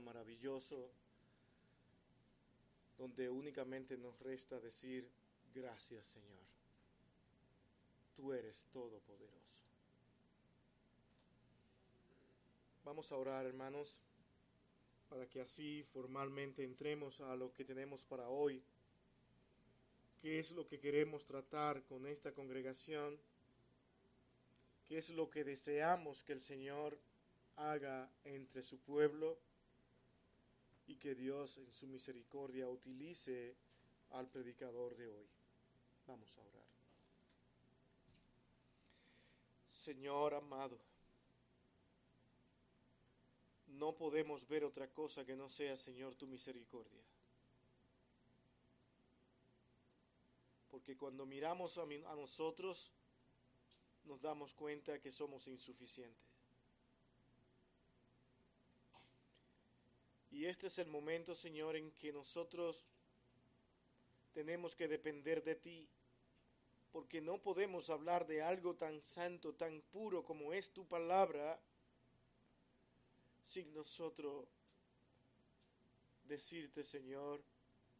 maravilloso, donde únicamente nos resta decir gracias Señor. Tú eres todopoderoso. Vamos a orar, hermanos, para que así formalmente entremos a lo que tenemos para hoy. ¿Qué es lo que queremos tratar con esta congregación? ¿Qué es lo que deseamos que el Señor haga entre su pueblo? Y que Dios en su misericordia utilice al predicador de hoy. Vamos a orar. Señor amado, no podemos ver otra cosa que no sea, Señor, tu misericordia. Porque cuando miramos a, nosotros, nos damos cuenta que somos insuficientes. Y este es el momento, Señor, en que nosotros tenemos que depender de ti, porque no podemos hablar de algo tan santo, tan puro como es tu palabra, sin nosotros decirte, Señor,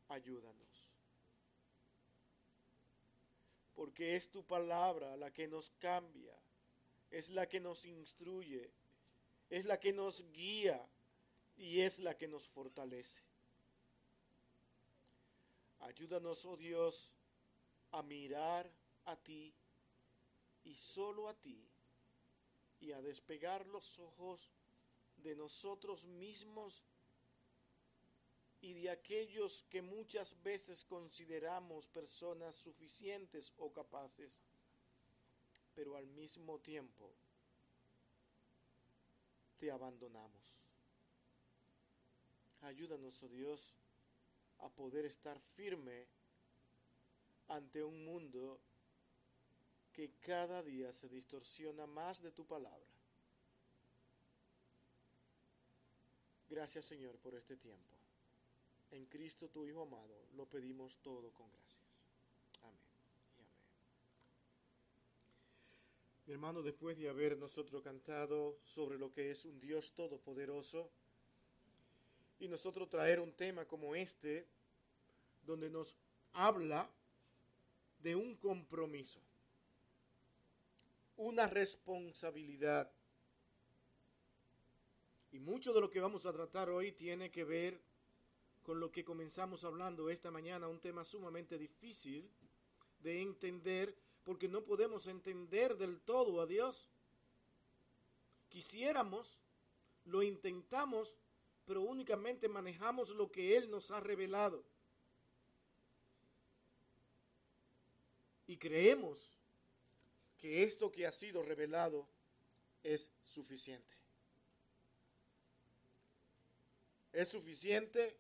ayúdanos. Porque es tu palabra la que nos cambia, es la que nos instruye, es la que nos guía y es la que nos fortalece. Ayúdanos, oh Dios, a mirar a ti y solo a ti y a despegar los ojos de nosotros mismos y de aquellos que muchas veces consideramos personas suficientes o capaces, pero al mismo tiempo te abandonamos. Ayúdanos, oh Dios, a poder estar firme ante un mundo que cada día se distorsiona más de tu palabra. Gracias Señor por este tiempo. En Cristo tu Hijo amado lo pedimos todo con gracias. Amén y amén. Mi hermano, después de haber nosotros cantado sobre lo que es un Dios todopoderoso, y nosotros traer un tema como este, donde nos habla de un compromiso, una responsabilidad. Y mucho de lo que vamos a tratar hoy tiene que ver con lo que comenzamos hablando esta mañana, un tema sumamente difícil de entender, porque no podemos entender del todo a Dios. Quisiéramos, lo intentamos, pero únicamente manejamos lo que Él nos ha revelado. Y creemos que esto que ha sido revelado es suficiente. Es suficiente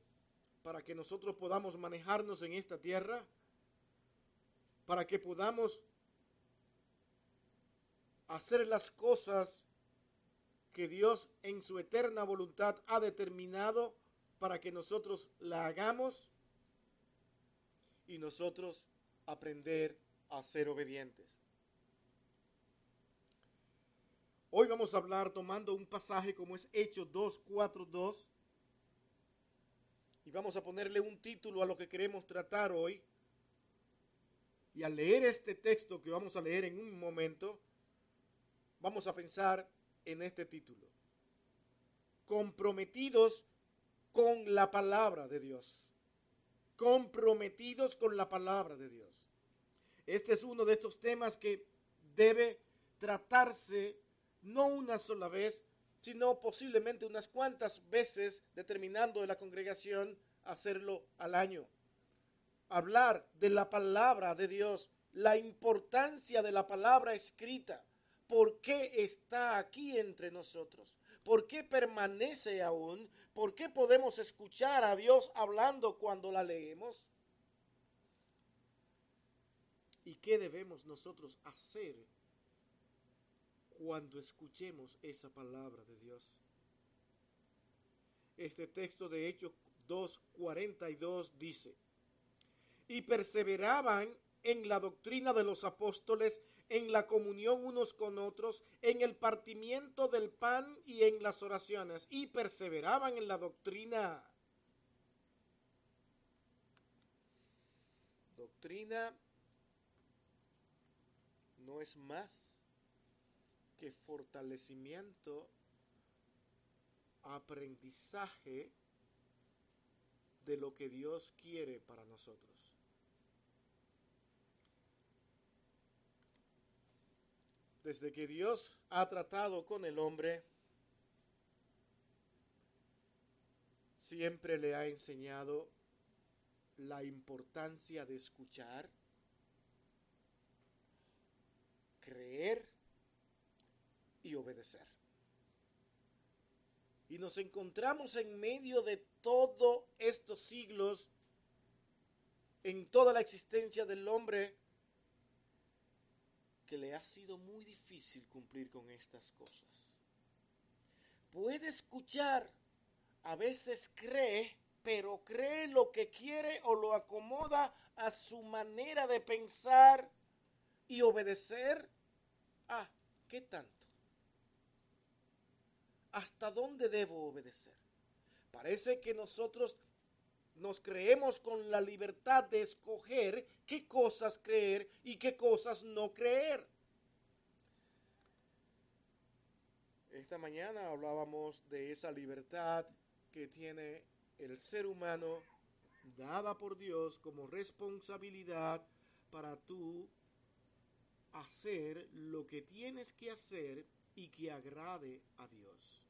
para que nosotros podamos manejarnos en esta tierra, para que podamos hacer las cosas que Dios en su eterna voluntad ha determinado para que nosotros la hagamos y nosotros aprender a ser obedientes. Hoy vamos a hablar tomando un pasaje como es Hechos 2, 4, 2 y vamos a ponerle un título a lo que queremos tratar hoy. Y al leer este texto que vamos a leer en un momento, vamos a pensar en este título. Comprometidos con la palabra de Dios. Comprometidos con la palabra de Dios. Este es uno de estos temas que debe tratarse no una sola vez, sino posiblemente unas cuantas veces, determinando de la congregación hacerlo al año. Hablar de la palabra de Dios, la importancia de la palabra escrita, por qué está aquí entre nosotros, por qué permanece aún, por qué podemos escuchar a Dios hablando cuando la leemos. ¿Y qué debemos nosotros hacer cuando escuchemos esa palabra de Dios? Este texto de Hechos 2.42 dice, y perseveraban en la doctrina de los apóstoles, en la comunión unos con otros, en el partimiento del pan y en las oraciones, y perseveraban en la doctrina. Doctrina no es más que fortalecimiento, aprendizaje de lo que Dios quiere para nosotros. Desde que Dios ha tratado con el hombre, siempre le ha enseñado la importancia de escuchar, creer y obedecer. Y nos encontramos en medio de todos estos siglos, en toda la existencia del hombre, que le ha sido muy difícil cumplir con estas cosas. Puede escuchar, a veces cree, pero cree lo que quiere o lo acomoda a su manera de pensar y obedecer. Ah, ¿qué tanto? ¿Hasta dónde debo obedecer? Parece que nosotros nos creemos con la libertad de escoger qué cosas creer y qué cosas no creer. Esta mañana hablábamos de esa libertad que tiene el ser humano dada por Dios como responsabilidad para tú hacer lo que tienes que hacer y que agrade a Dios.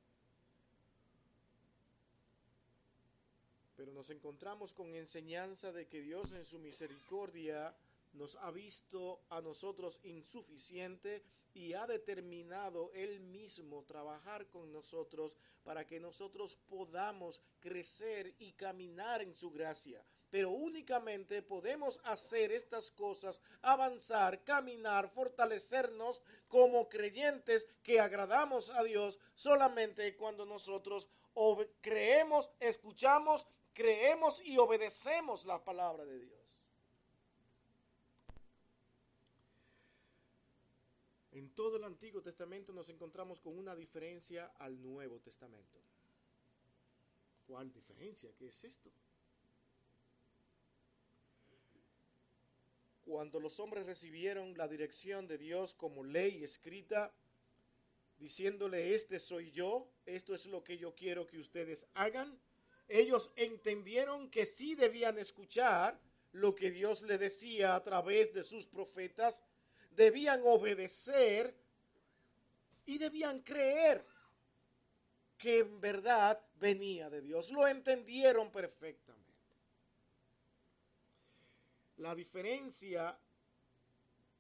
Pero nos encontramos con enseñanza de que Dios en su misericordia nos ha visto a nosotros insuficiente y ha determinado Él mismo trabajar con nosotros para que nosotros podamos crecer y caminar en su gracia. Pero únicamente podemos hacer estas cosas, avanzar, caminar, fortalecernos como creyentes que agradamos a Dios solamente cuando nosotros creemos, escuchamos creemos y obedecemos la palabra de Dios. En todo el Antiguo Testamento nos encontramos con una diferencia al Nuevo Testamento. ¿Cuál diferencia? ¿Qué es esto? Cuando los hombres recibieron la dirección de Dios como ley escrita, diciéndole, este soy yo, esto es lo que yo quiero que ustedes hagan, ellos entendieron que sí debían escuchar lo que Dios le decía a través de sus profetas, debían obedecer y debían creer que en verdad venía de Dios. Lo entendieron perfectamente. La diferencia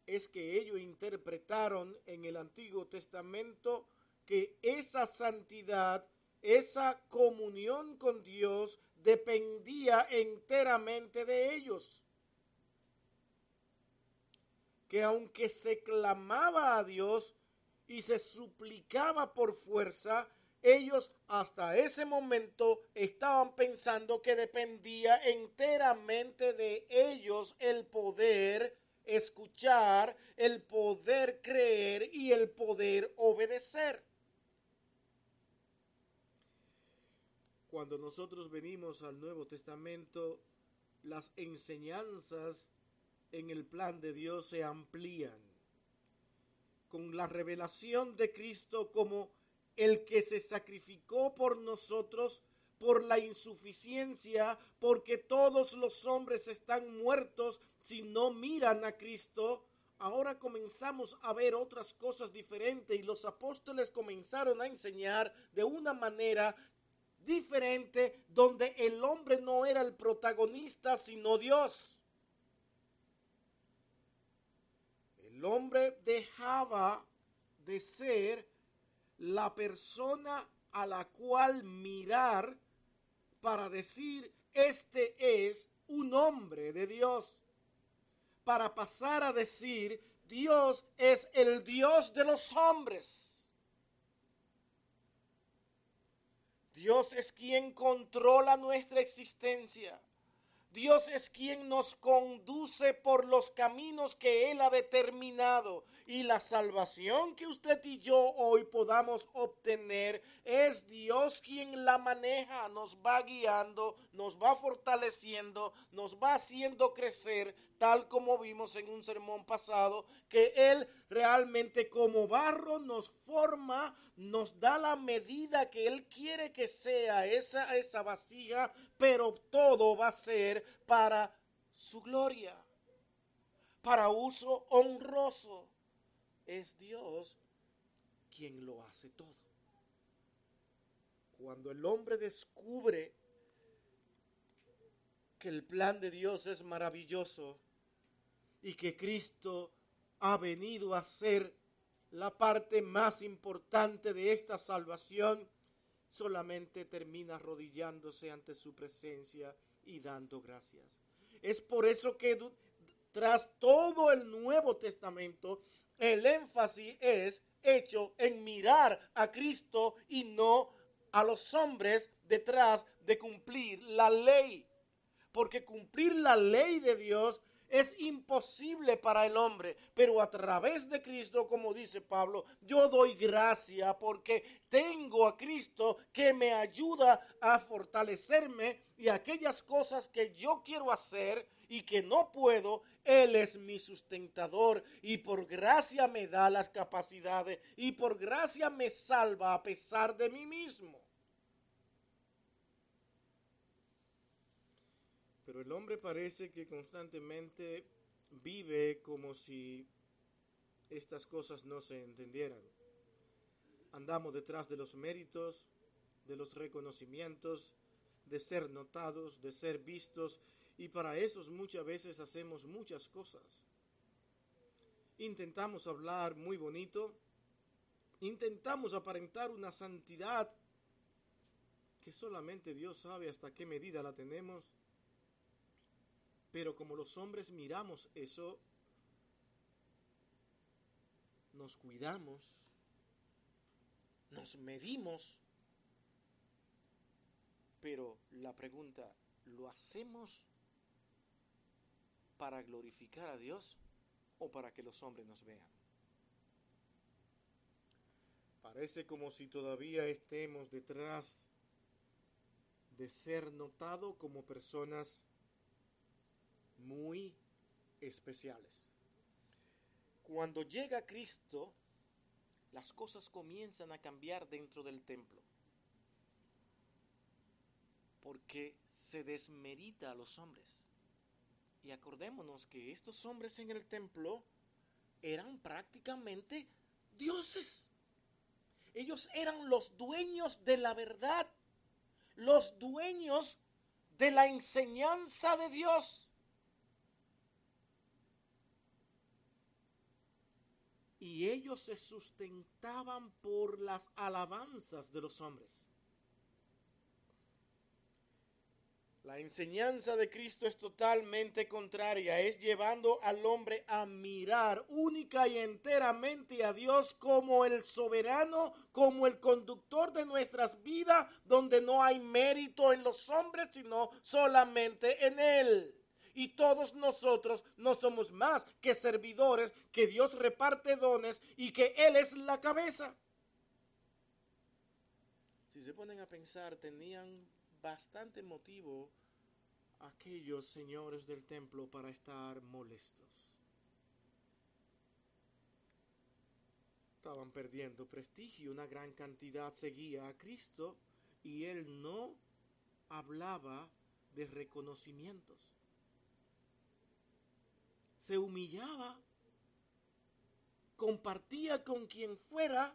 es que ellos interpretaron en el Antiguo Testamento que esa santidad esa comunión con Dios dependía enteramente de ellos. Que aunque se clamaba a Dios y se suplicaba por fuerza, ellos hasta ese momento estaban pensando que dependía enteramente de ellos el poder escuchar, el poder creer y el poder obedecer. Cuando nosotros venimos al Nuevo Testamento, las enseñanzas en el plan de Dios se amplían con la revelación de Cristo como el que se sacrificó por nosotros por la insuficiencia, porque todos los hombres están muertos si no miran a Cristo. Ahora comenzamos a ver otras cosas diferentes y los apóstoles comenzaron a enseñar de una manera diferente donde el hombre no era el protagonista, sino Dios. El hombre dejaba de ser la persona a la cual mirar para decir, este es un hombre de Dios. Para pasar a decir, Dios es el Dios de los hombres. Dios es quien controla nuestra existencia. Dios es quien nos conduce por los caminos que Él ha determinado. Y la salvación que usted y yo hoy podamos obtener es Dios quien la maneja, nos va guiando, nos va fortaleciendo, nos va haciendo crecer, tal como vimos en un sermón pasado, que Él realmente como barro nos forma, nos da la medida que Él quiere que sea esa, esa vasija, pero todo va a ser para su gloria, para uso honroso. Es Dios quien lo hace todo. Cuando el hombre descubre que el plan de Dios es maravilloso y que Cristo ha venido a ser la parte más importante de esta salvación, solamente termina arrodillándose ante su presencia y dando gracias. Es por eso que tras todo el Nuevo Testamento, el énfasis es hecho en mirar a Cristo y no a los hombres detrás de cumplir la ley. Porque cumplir la ley de Dios es imposible para el hombre, pero a través de Cristo, como dice Pablo, yo doy gracia porque tengo a Cristo que me ayuda a fortalecerme y aquellas cosas que yo quiero hacer y que no puedo, Él es mi sustentador y por gracia me da las capacidades y por gracia me salva a pesar de mí mismo. Pero el hombre parece que constantemente vive como si estas cosas no se entendieran. Andamos detrás de los méritos, de los reconocimientos, de ser notados, de ser vistos, y para eso muchas veces hacemos muchas cosas. Intentamos hablar muy bonito, intentamos aparentar una santidad que solamente Dios sabe hasta qué medida la tenemos pero como los hombres miramos eso, nos cuidamos, nos medimos, pero la pregunta, ¿lo hacemos para glorificar a Dios o para que los hombres nos vean? Parece como si todavía estemos detrás de ser notado como personas muy especiales. Cuando llega Cristo, las cosas comienzan a cambiar dentro del templo. Porque se desmerita a los hombres. Y acordémonos que estos hombres en el templo eran prácticamente dioses. Ellos eran los dueños de la verdad, los dueños de la enseñanza de Dios. Y ellos se sustentaban por las alabanzas de los hombres. La enseñanza de Cristo es totalmente contraria, es llevando al hombre a mirar única y enteramente a Dios como el soberano, como el conductor de nuestras vidas, donde no hay mérito en los hombres, sino solamente en Él y todos nosotros no somos más que servidores, que Dios reparte dones y que Él es la cabeza. Si se ponen a pensar, tenían bastante motivo aquellos señores del templo para estar molestos. Estaban perdiendo prestigio, una gran cantidad seguía a Cristo y él no hablaba de reconocimientos se humillaba, compartía con quien fuera,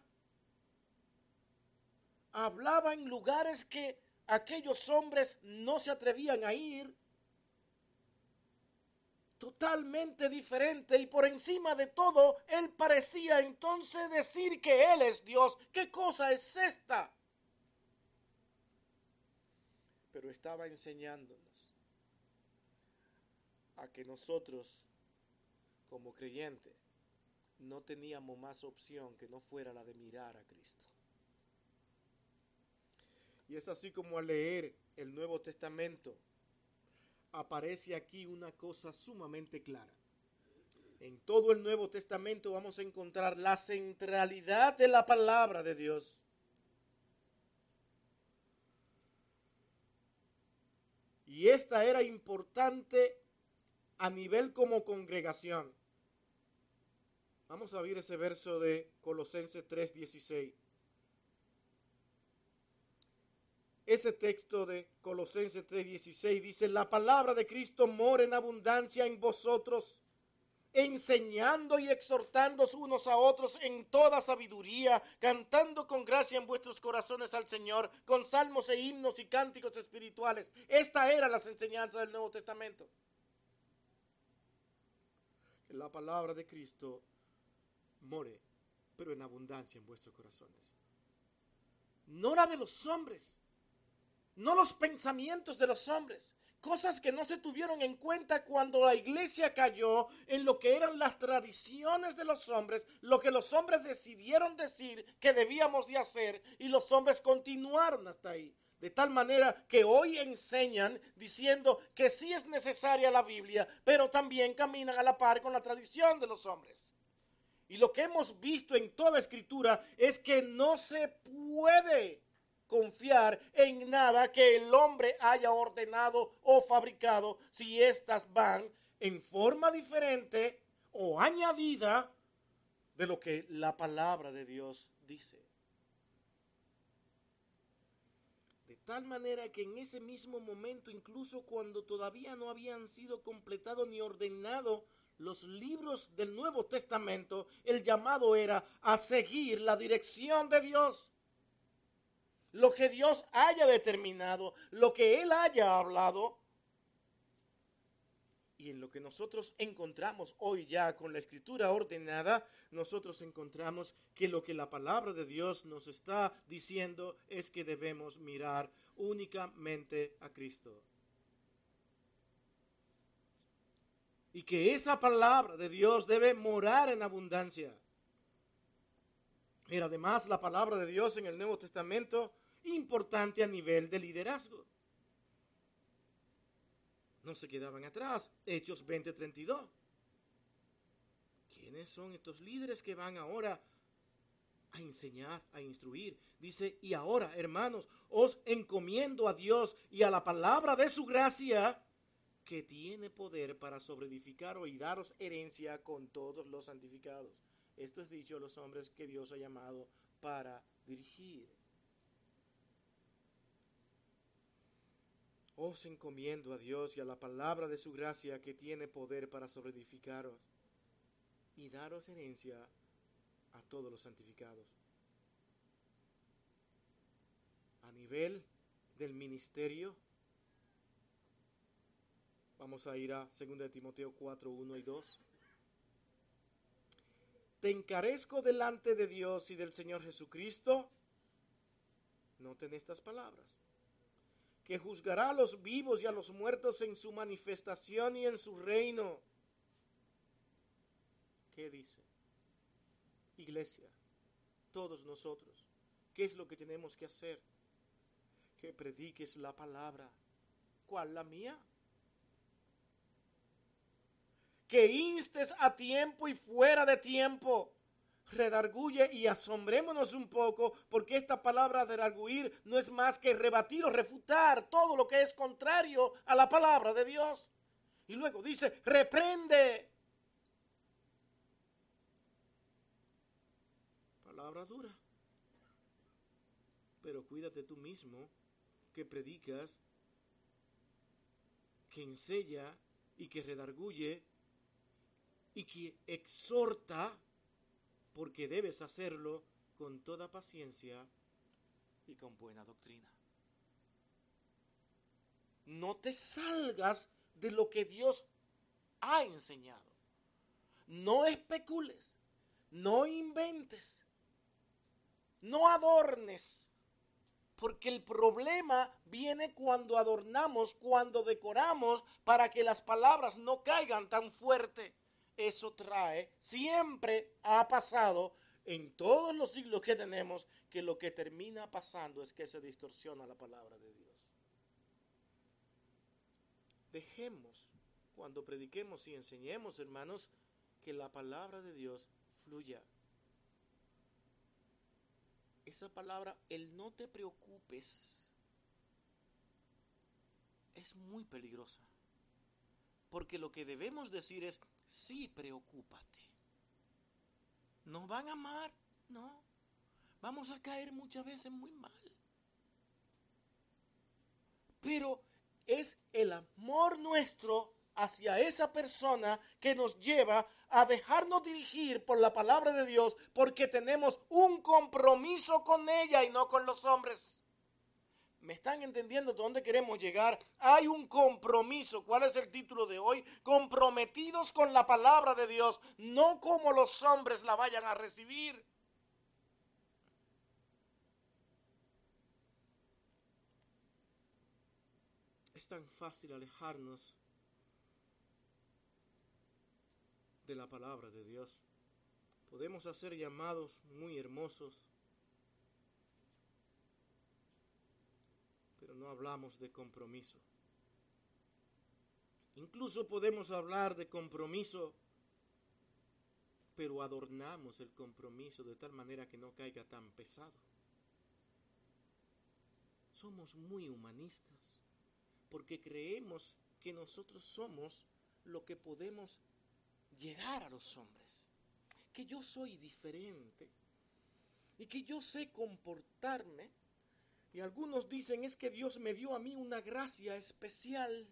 hablaba en lugares que aquellos hombres no se atrevían a ir, totalmente diferente y por encima de todo, él parecía entonces decir que él es Dios. ¿Qué cosa es esta? Pero estaba enseñándonos a que nosotros como creyente, no teníamos más opción que no fuera la de mirar a Cristo. Y es así como al leer el Nuevo Testamento, aparece aquí una cosa sumamente clara. En todo el Nuevo Testamento vamos a encontrar la centralidad de la palabra de Dios. Y esta era importante a nivel como congregación. Vamos a ver ese verso de Colosenses 3:16. Ese texto de Colosenses 3:16 dice, la palabra de Cristo mora en abundancia en vosotros, enseñando y exhortando unos a otros en toda sabiduría, cantando con gracia en vuestros corazones al Señor, con salmos e himnos y cánticos espirituales. Esta era las enseñanzas del Nuevo Testamento. La palabra de Cristo more, pero en abundancia en vuestros corazones. No la de los hombres, no los pensamientos de los hombres, cosas que no se tuvieron en cuenta cuando la iglesia cayó en lo que eran las tradiciones de los hombres, lo que los hombres decidieron decir que debíamos de hacer y los hombres continuaron hasta ahí. De tal manera que hoy enseñan diciendo que sí es necesaria la Biblia, pero también caminan a la par con la tradición de los hombres. Y lo que hemos visto en toda escritura es que no se puede confiar en nada que el hombre haya ordenado o fabricado si éstas van en forma diferente o añadida de lo que la palabra de Dios dice. De tal manera que en ese mismo momento, incluso cuando todavía no habían sido completados ni ordenados los libros del Nuevo Testamento, el llamado era a seguir la dirección de Dios lo que Dios haya determinado, lo que Él haya hablado. Y en lo que nosotros encontramos hoy ya con la escritura ordenada, nosotros encontramos que lo que la palabra de Dios nos está diciendo es que debemos mirar únicamente a Cristo. Y que esa palabra de Dios debe morar en abundancia. Era además la palabra de Dios en el Nuevo Testamento importante a nivel de liderazgo. No se quedaban atrás. Hechos 20:32. ¿Quiénes son estos líderes que van ahora a enseñar, a instruir? Dice, y ahora, hermanos, os encomiendo a Dios y a la palabra de su gracia que tiene poder para sobreedificar y daros herencia con todos los santificados. Esto es dicho a los hombres que Dios ha llamado para dirigir. Os encomiendo a Dios y a la palabra de su gracia que tiene poder para sobreedificaros y daros herencia a todos los santificados. A nivel del ministerio, vamos a ir a 2 Timoteo 4, 1 y 2. Te encarezco delante de Dios y del Señor Jesucristo. Noten estas palabras que juzgará a los vivos y a los muertos en su manifestación y en su reino. ¿Qué dice? Iglesia, todos nosotros, ¿qué es lo que tenemos que hacer? Que prediques la palabra. ¿Cuál la mía? Que instes a tiempo y fuera de tiempo redarguye y asombrémonos un poco porque esta palabra redarguir no es más que rebatir o refutar todo lo que es contrario a la palabra de Dios. Y luego dice, reprende. Palabra dura. Pero cuídate tú mismo que predicas, que enseña y que redarguye y que exhorta porque debes hacerlo con toda paciencia y con buena doctrina. No te salgas de lo que Dios ha enseñado. No especules, no inventes, no adornes, porque el problema viene cuando adornamos, cuando decoramos, para que las palabras no caigan tan fuerte eso trae, siempre ha pasado en todos los siglos que tenemos, que lo que termina pasando es que se distorsiona la palabra de Dios. dejemos, cuando prediquemos y enseñemos, hermanos, que la palabra de Dios fluya. Esa palabra, el no te preocupes, es muy peligrosa. Porque lo que debemos decir es, sí, preocúpate. ¿Nos van a amar? No. Vamos a caer muchas veces muy mal. Pero es el amor nuestro hacia esa persona que nos lleva a dejarnos dirigir por la palabra de Dios porque tenemos un compromiso con ella y no con los hombres. ¿Me están entendiendo dónde queremos llegar? Hay un compromiso. ¿Cuál es el título de hoy? Comprometidos con la palabra de Dios, no como los hombres la vayan a recibir. Es tan fácil alejarnos de la palabra de Dios. Podemos hacer llamados muy hermosos, pero no hablamos de compromiso. Incluso podemos hablar de compromiso, pero adornamos el compromiso de tal manera que no caiga tan pesado. Somos muy humanistas porque creemos que nosotros somos lo que podemos llegar a los hombres, que yo soy diferente y que yo sé comportarme. Y algunos dicen es que Dios me dio a mí una gracia especial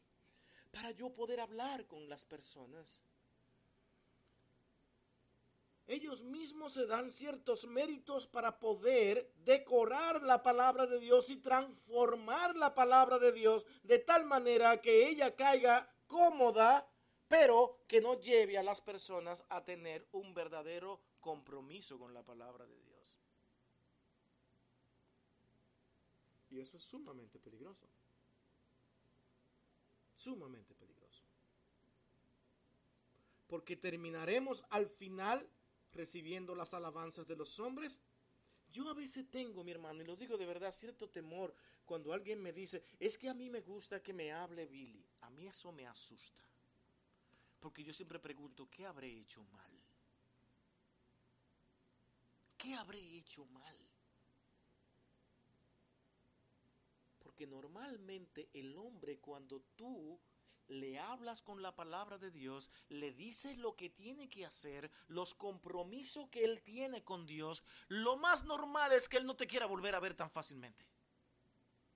para yo poder hablar con las personas. Ellos mismos se dan ciertos méritos para poder decorar la palabra de Dios y transformar la palabra de Dios de tal manera que ella caiga cómoda pero que no lleve a las personas a tener un verdadero compromiso con la palabra de Dios. Y eso es sumamente peligroso. Sumamente peligroso. Porque terminaremos al final recibiendo las alabanzas de los hombres. Yo a veces tengo, mi hermano, y lo digo de verdad, cierto temor cuando alguien me dice, es que a mí me gusta que me hable Billy. A mí eso me asusta. Porque yo siempre pregunto, ¿qué habré hecho mal? ¿Qué habré hecho mal? Porque normalmente el hombre cuando tú le hablas con la palabra de Dios, le dices lo que tiene que hacer, los compromisos que él tiene con Dios, lo más normal es que él no te quiera volver a ver tan fácilmente.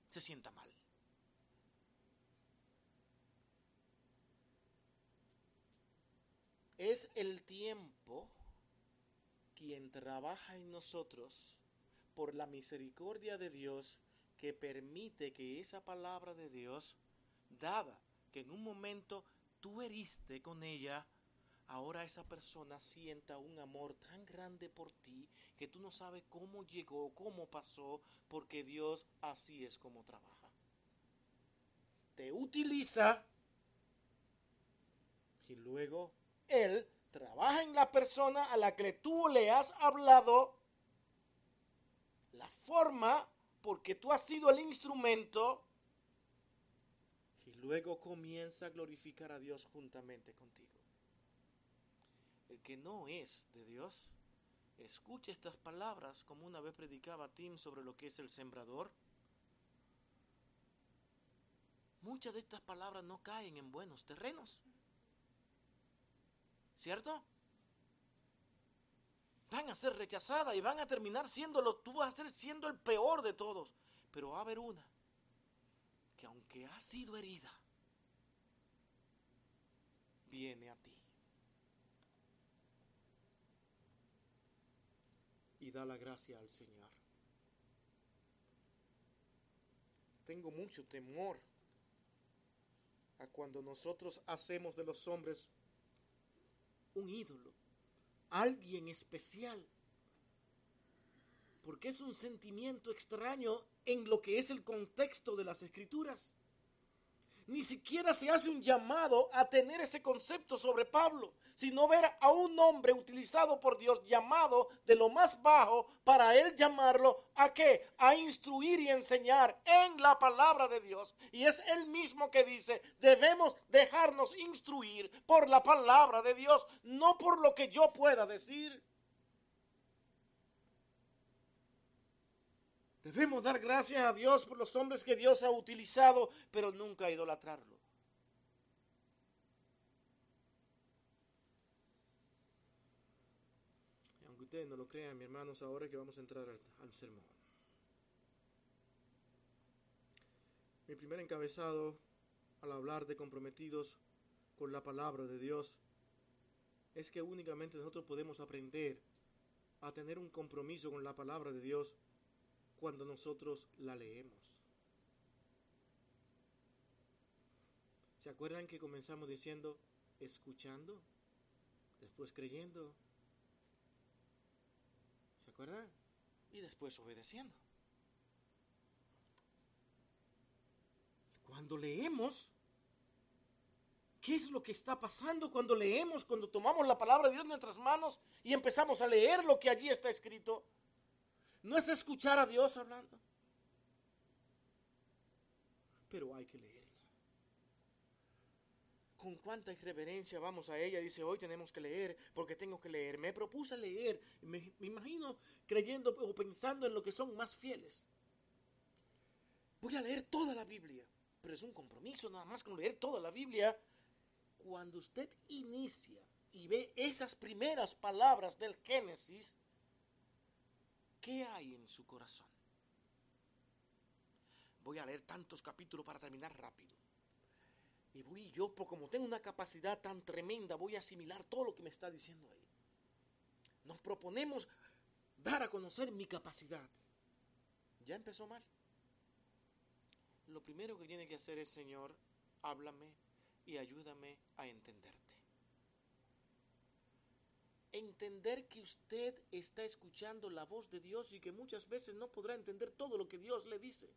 Se sienta mal. Es el tiempo quien trabaja en nosotros por la misericordia de Dios que permite que esa palabra de Dios, dada que en un momento tú heriste con ella, ahora esa persona sienta un amor tan grande por ti que tú no sabes cómo llegó, cómo pasó, porque Dios así es como trabaja. Te utiliza y luego él trabaja en la persona a la que tú le has hablado, la forma porque tú has sido el instrumento y luego comienza a glorificar a Dios juntamente contigo. El que no es de Dios, escucha estas palabras como una vez predicaba Tim sobre lo que es el sembrador. Muchas de estas palabras no caen en buenos terrenos. ¿Cierto? Van a ser rechazadas y van a terminar siendo tú vas a ser siendo el peor de todos. Pero va a haber una que aunque ha sido herida, viene a ti. Y da la gracia al Señor. Tengo mucho temor a cuando nosotros hacemos de los hombres un ídolo, alguien especial, porque es un sentimiento extraño en lo que es el contexto de las escrituras. Ni siquiera se hace un llamado a tener ese concepto sobre Pablo, sino ver a un hombre utilizado por Dios, llamado de lo más bajo, para él llamarlo a qué? A instruir y enseñar en la palabra de Dios. Y es él mismo que dice, debemos dejarnos instruir por la palabra de Dios, no por lo que yo pueda decir. Debemos dar gracias a Dios por los hombres que Dios ha utilizado, pero nunca idolatrarlo. Y aunque ustedes no lo crean, mis hermanos, ahora que vamos a entrar al, al sermón. Mi primer encabezado al hablar de comprometidos con la palabra de Dios es que únicamente nosotros podemos aprender a tener un compromiso con la palabra de Dios cuando nosotros la leemos. ¿Se acuerdan que comenzamos diciendo escuchando, después creyendo? ¿Se acuerdan? Y después obedeciendo. Cuando leemos, ¿qué es lo que está pasando cuando leemos, cuando tomamos la palabra de Dios en nuestras manos y empezamos a leer lo que allí está escrito? No es escuchar a Dios hablando. Pero hay que leerla. Con cuánta irreverencia vamos a ella. Dice, hoy tenemos que leer porque tengo que leer. Me propuse leer. Me, imagino creyendo o pensando en lo que son más fieles. Voy a leer toda la Biblia. Pero es un compromiso nada más con leer toda la Biblia. Cuando usted inicia y ve esas primeras palabras del Génesis, ¿Qué hay en su corazón? Voy a leer tantos capítulos para terminar rápido. Y voy yo, como tengo una capacidad tan tremenda, voy a asimilar todo lo que me está diciendo ahí. Nos proponemos dar a conocer mi capacidad. Ya empezó mal. Lo primero que tiene que hacer es, Señor, háblame y ayúdame a entenderte entender que usted está escuchando la voz de Dios y que muchas veces no podrá entender todo lo que Dios le dice.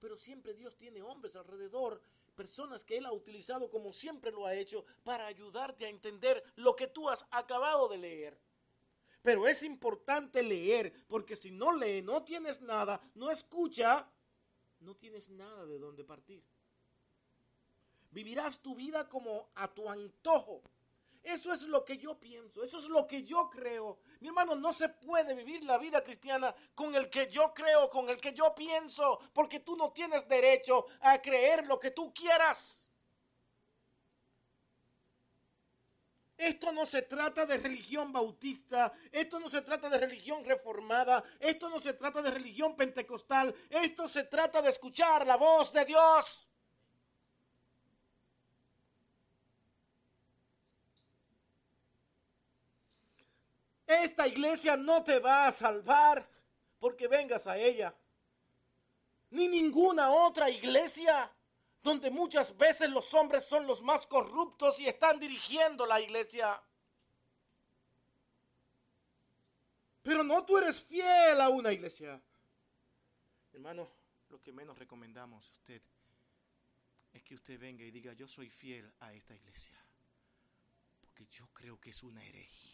Pero siempre Dios tiene hombres alrededor, personas que Él ha utilizado como siempre lo ha hecho para ayudarte a entender lo que tú has acabado de leer. Pero es importante leer, porque si no lee, no tienes nada, no escucha, no tienes nada de dónde partir. Vivirás tu vida como a tu antojo eso es lo que yo pienso, eso es lo que yo creo. Mi hermano, no se puede vivir la vida cristiana con el que yo creo, con el que yo pienso, porque tú no tienes derecho a creer lo que tú quieras. Esto no se trata de religión bautista, esto no se trata de religión reformada, esto no se trata de religión pentecostal, esto se trata de escuchar la voz de Dios. Esta iglesia no te va a salvar porque vengas a ella. Ni ninguna otra iglesia donde muchas veces los hombres son los más corruptos y están dirigiendo la iglesia. Pero no tú eres fiel a una iglesia. Hermano, lo que menos recomendamos a usted es que usted venga y diga, yo soy fiel a esta iglesia. Porque yo creo que es una herejía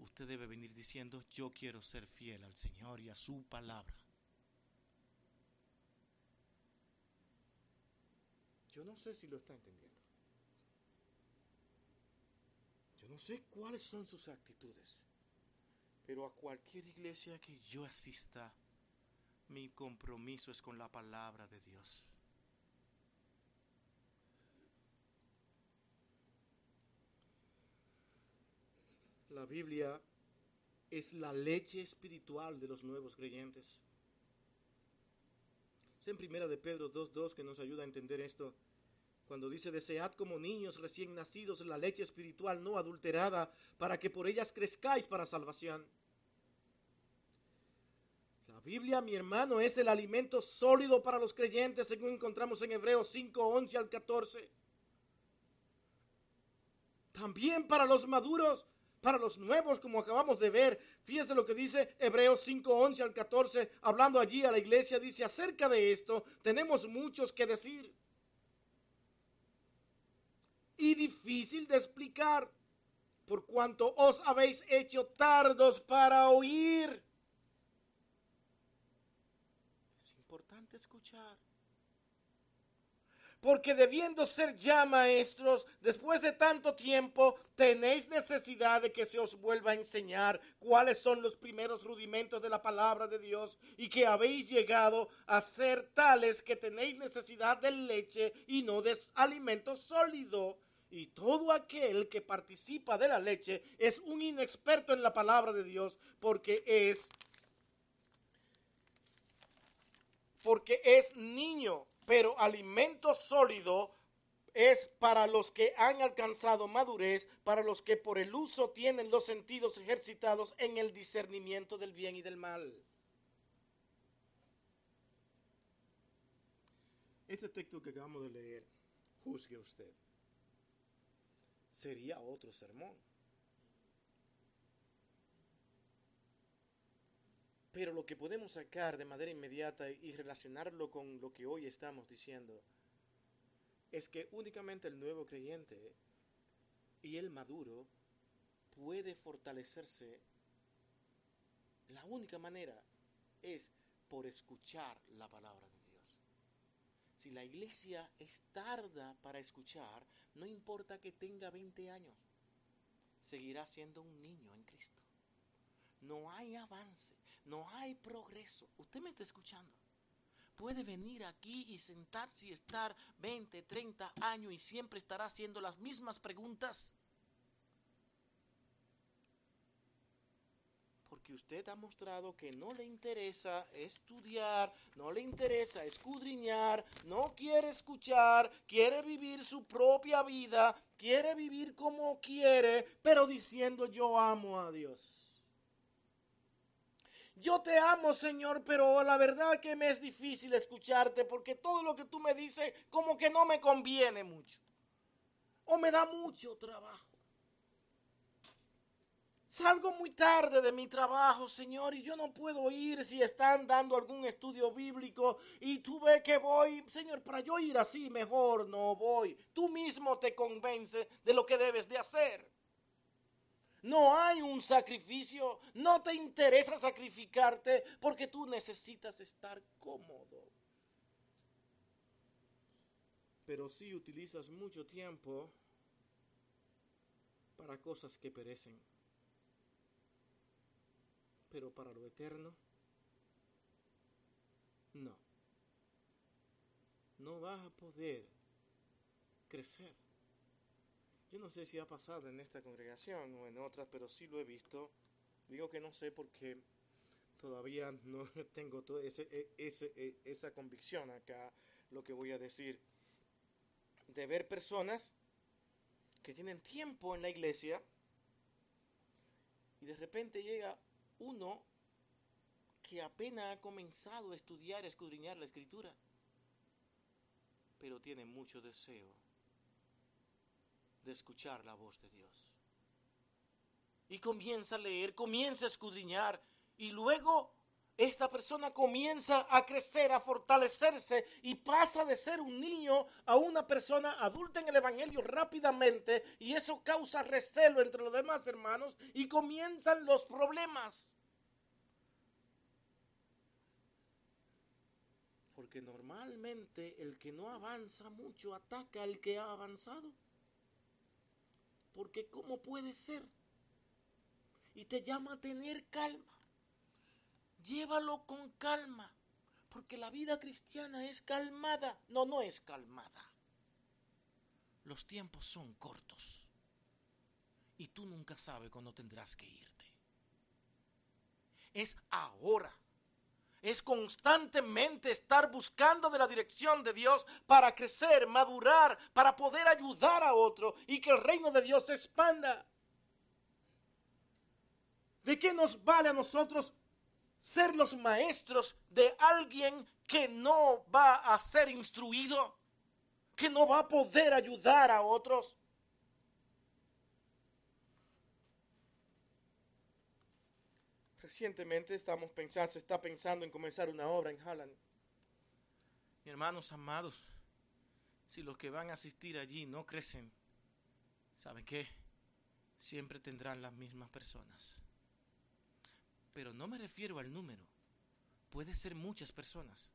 usted debe venir diciendo, yo quiero ser fiel al Señor y a su palabra. Yo no sé si lo está entendiendo. Yo no sé cuáles son sus actitudes. Pero a cualquier iglesia que yo asista, mi compromiso es con la palabra de Dios. La Biblia es la leche espiritual de los nuevos creyentes. Es en primera de Pedro 2.2 que nos ayuda a entender esto. Cuando dice, desead como niños recién nacidos la leche espiritual no adulterada, para que por ellas crezcáis para salvación. La Biblia, mi hermano, es el alimento sólido para los creyentes, según encontramos en Hebreos 5, 11 al 14. También para los maduros para los nuevos, como acabamos de ver. Fíjese lo que dice Hebreos 5, 11 al 14, hablando allí a la iglesia, dice, acerca de esto tenemos muchos que decir. Y difícil de explicar, por cuanto os habéis hecho tardos para oír. Es importante escuchar porque debiendo ser ya maestros, después de tanto tiempo, tenéis necesidad de que se os vuelva a enseñar cuáles son los primeros rudimentos de la palabra de Dios y que habéis llegado a ser tales que tenéis necesidad de leche y no de alimento sólido. Y todo aquel que participa de la leche es un inexperto en la palabra de Dios porque es porque es niño pero alimento sólido es para los que han alcanzado madurez, para los que por el uso tienen los sentidos ejercitados en el discernimiento del bien y del mal. Este texto que acabamos de leer, juzgue usted, sería otro sermón. Pero lo que podemos sacar de manera inmediata y relacionarlo con lo que hoy estamos diciendo es que únicamente el nuevo creyente y el maduro puede fortalecerse. La única manera es por escuchar la palabra de Dios. Si la iglesia es tarda para escuchar, no importa que tenga 20 años, seguirá siendo un niño en Cristo. No hay avance no hay progreso. Usted me está escuchando. Puede venir aquí y sentarse y estar 20, 30 años y siempre estará haciendo las mismas preguntas. Porque usted ha mostrado que no le interesa estudiar, no le interesa escudriñar, no quiere escuchar, quiere vivir su propia vida, quiere vivir como quiere, pero diciendo yo amo a Dios. Yo te amo, Señor, pero la verdad que me es difícil escucharte porque todo lo que tú me dices como que no me conviene mucho. O me da mucho trabajo. Salgo muy tarde de mi trabajo, Señor, y yo no puedo ir si están dando algún estudio bíblico y tú ves que voy, Señor, para yo ir así mejor no voy. Tú mismo te convence de lo que debes de hacer. No hay un sacrificio. No te interesa sacrificarte porque tú necesitas estar cómodo. Pero si utilizas mucho tiempo para cosas que perecen. Pero para lo eterno, no. No vas a poder crecer. Yo no sé si ha pasado en esta congregación o en otras, pero sí lo he visto. Digo que no sé porque todavía no tengo todo ese, e, ese, e, esa convicción acá, lo que voy a decir, de ver personas que tienen tiempo en la iglesia y de repente llega uno que apenas ha comenzado a estudiar, a escudriñar la escritura, pero tiene mucho deseo de escuchar la voz de Dios. Y comienza a leer, comienza a escudriñar y luego esta persona comienza a crecer, a fortalecerse y pasa de ser un niño a una persona adulta en el Evangelio rápidamente y eso causa recelo entre los demás hermanos y comienzan los problemas. Porque normalmente el que no avanza mucho ataca al que ha avanzado. Porque ¿cómo puede ser? Y te llama a tener calma. Llévalo con calma. Porque la vida cristiana es calmada. No, no es calmada. Los tiempos son cortos. Y tú nunca sabes cuándo tendrás que irte. Es ahora es constantemente estar buscando de la dirección de Dios para crecer, madurar, para poder ayudar a otro y que el reino de Dios se expanda. ¿De qué nos vale a nosotros ser los maestros de alguien que no va a ser instruido, que no va a poder ayudar a otros? Recientemente estamos pensando, se está pensando en comenzar una obra en Holland. Hermanos amados, si los que van a asistir allí no crecen, ¿saben qué? Siempre tendrán las mismas personas. Pero no me refiero al número. Puede ser muchas personas,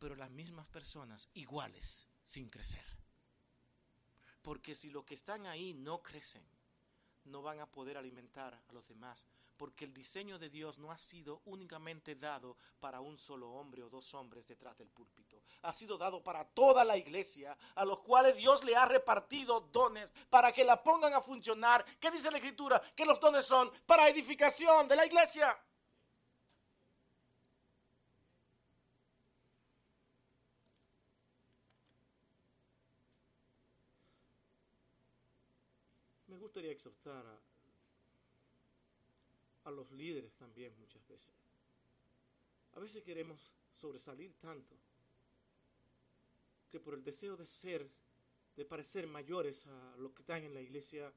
pero las mismas personas iguales sin crecer. Porque si los que están ahí no crecen, no van a poder alimentar a los demás, porque el diseño de Dios no ha sido únicamente dado para un solo hombre o dos hombres detrás del púlpito. Ha sido dado para toda la iglesia, a los cuales Dios le ha repartido dones para que la pongan a funcionar. ¿Qué dice la Escritura? Que los dones son para edificación de la iglesia. Gustaría exhortar a, a los líderes también muchas veces. A veces queremos sobresalir tanto que por el deseo de ser, de parecer mayores a los que están en la iglesia,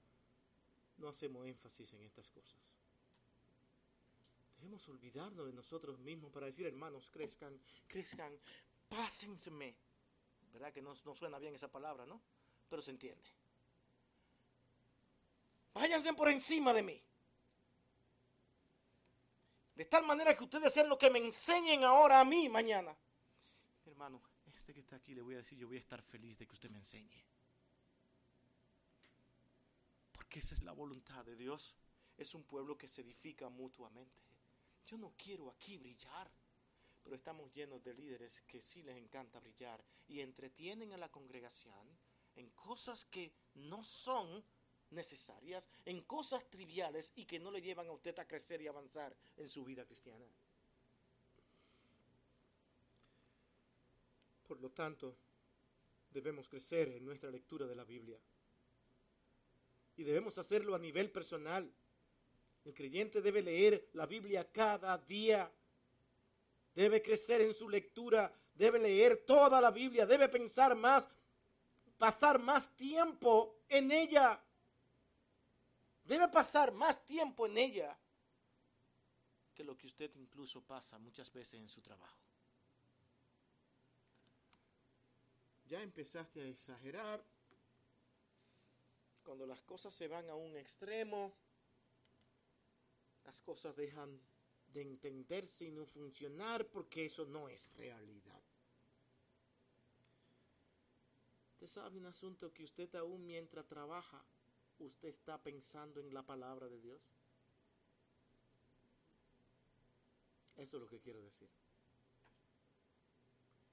no hacemos énfasis en estas cosas. Debemos olvidarnos de nosotros mismos para decir, hermanos, crezcan, crezcan, pásenseme. ¿Verdad que no, no suena bien esa palabra, no? Pero se entiende. Váyanse por encima de mí. De tal manera que ustedes sean lo que me enseñen ahora a mí mañana. Hermano, este que está aquí le voy a decir, yo voy a estar feliz de que usted me enseñe. Porque esa es la voluntad de Dios. Es un pueblo que se edifica mutuamente. Yo no quiero aquí brillar, pero estamos llenos de líderes que sí les encanta brillar y entretienen a la congregación en cosas que no son necesarias, en cosas triviales y que no le llevan a usted a crecer y avanzar en su vida cristiana. Por lo tanto, debemos crecer en nuestra lectura de la Biblia. Y debemos hacerlo a nivel personal. El creyente debe leer la Biblia cada día. Debe crecer en su lectura. Debe leer toda la Biblia. Debe pensar más, pasar más tiempo en ella. Debe pasar más tiempo en ella que lo que usted incluso pasa muchas veces en su trabajo. Ya empezaste a exagerar. Cuando las cosas se van a un extremo, las cosas dejan de entenderse y no funcionar porque eso no es realidad. Usted sabe un asunto que usted aún mientras trabaja usted está pensando en la palabra de Dios? Eso es lo que quiero decir.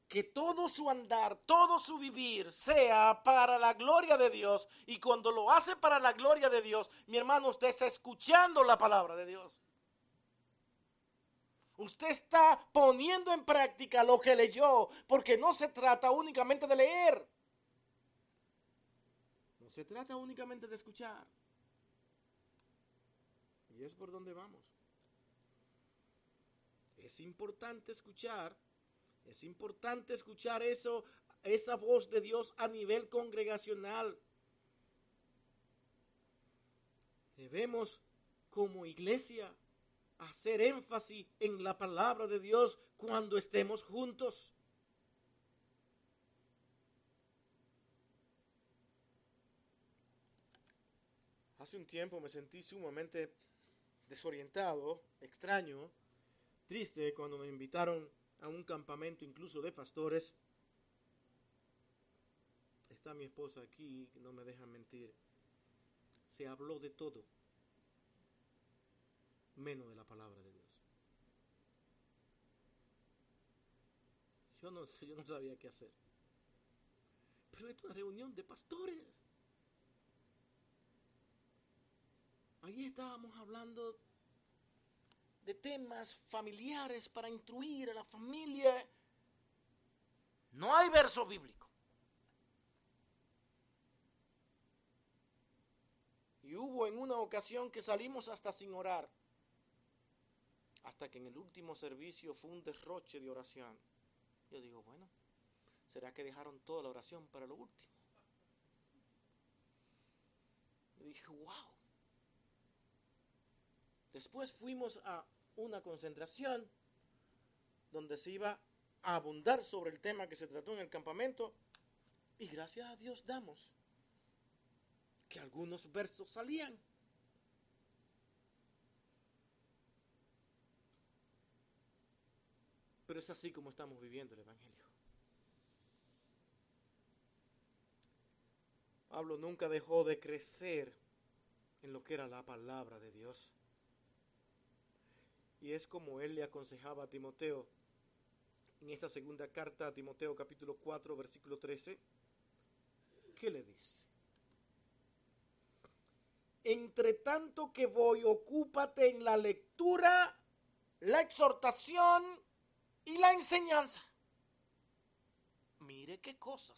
Que todo su andar, todo su vivir sea para la gloria de Dios. Y cuando lo hace para la gloria de Dios, mi hermano, usted está escuchando la palabra de Dios. Usted está poniendo en práctica lo que leyó, porque no se trata únicamente de leer. Se trata únicamente de escuchar. Y es por donde vamos. Es importante escuchar, es importante escuchar eso, esa voz de Dios a nivel congregacional. Debemos como iglesia hacer énfasis en la palabra de Dios cuando estemos juntos. Hace un tiempo me sentí sumamente desorientado, extraño, triste cuando me invitaron a un campamento incluso de pastores. Está mi esposa aquí, no me deja mentir. Se habló de todo, menos de la palabra de Dios. Yo no sé, yo no sabía qué hacer. Pero es una reunión de pastores. Ahí estábamos hablando de temas familiares para instruir a la familia. No hay verso bíblico. Y hubo en una ocasión que salimos hasta sin orar. Hasta que en el último servicio fue un derroche de oración. Yo digo, bueno, ¿será que dejaron toda la oración para lo último? Yo dije, wow. Después fuimos a una concentración donde se iba a abundar sobre el tema que se trató en el campamento y gracias a Dios damos que algunos versos salían. Pero es así como estamos viviendo el Evangelio. Pablo nunca dejó de crecer en lo que era la palabra de Dios. Y es como él le aconsejaba a Timoteo en esta segunda carta a Timoteo capítulo 4 versículo 13. ¿Qué le dice? Entre tanto que voy, ocúpate en la lectura, la exhortación y la enseñanza. Mire qué cosas.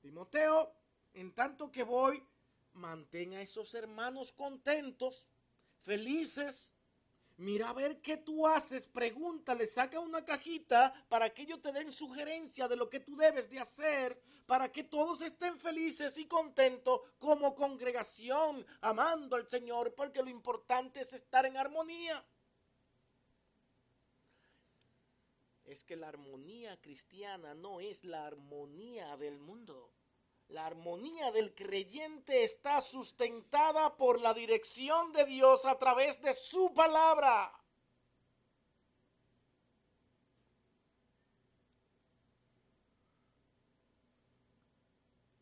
Timoteo, en tanto que voy, mantenga a esos hermanos contentos, felices. Mira a ver qué tú haces, pregúntale, saca una cajita para que ellos te den sugerencia de lo que tú debes de hacer, para que todos estén felices y contentos como congregación, amando al Señor, porque lo importante es estar en armonía. es que la armonía cristiana no es la armonía del mundo. La armonía del creyente está sustentada por la dirección de Dios a través de su palabra.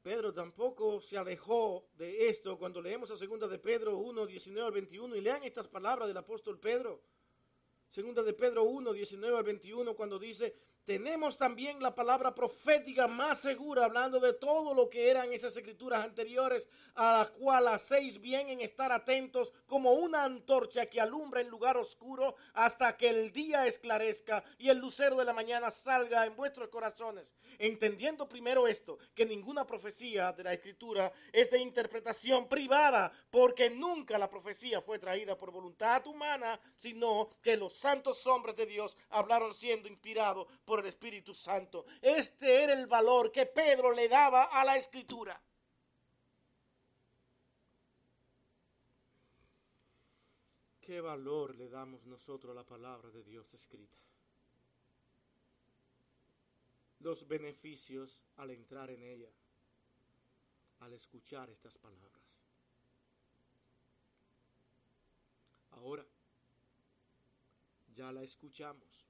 Pedro tampoco se alejó de esto cuando leemos a segunda de Pedro 1, 19 al 21 y lean estas palabras del apóstol Pedro. Segunda de Pedro 1, 19 al 21, cuando dice, tenemos también la palabra profética más segura, hablando de todo lo que eran esas escrituras anteriores, a la cual hacéis bien en estar atentos como una antorcha que alumbra en lugar oscuro hasta que el día esclarezca y el lucero de la mañana salga en vuestros corazones. Entendiendo primero esto, que ninguna profecía de la escritura es de interpretación privada, porque nunca la profecía fue traída por voluntad humana, sino que los santos hombres de Dios hablaron siendo inspirados por el Espíritu Santo. Este era el valor que Pedro le daba a la escritura. ¿Qué valor le damos nosotros a la palabra de Dios escrita? Los beneficios al entrar en ella, al escuchar estas palabras. Ahora, ya la escuchamos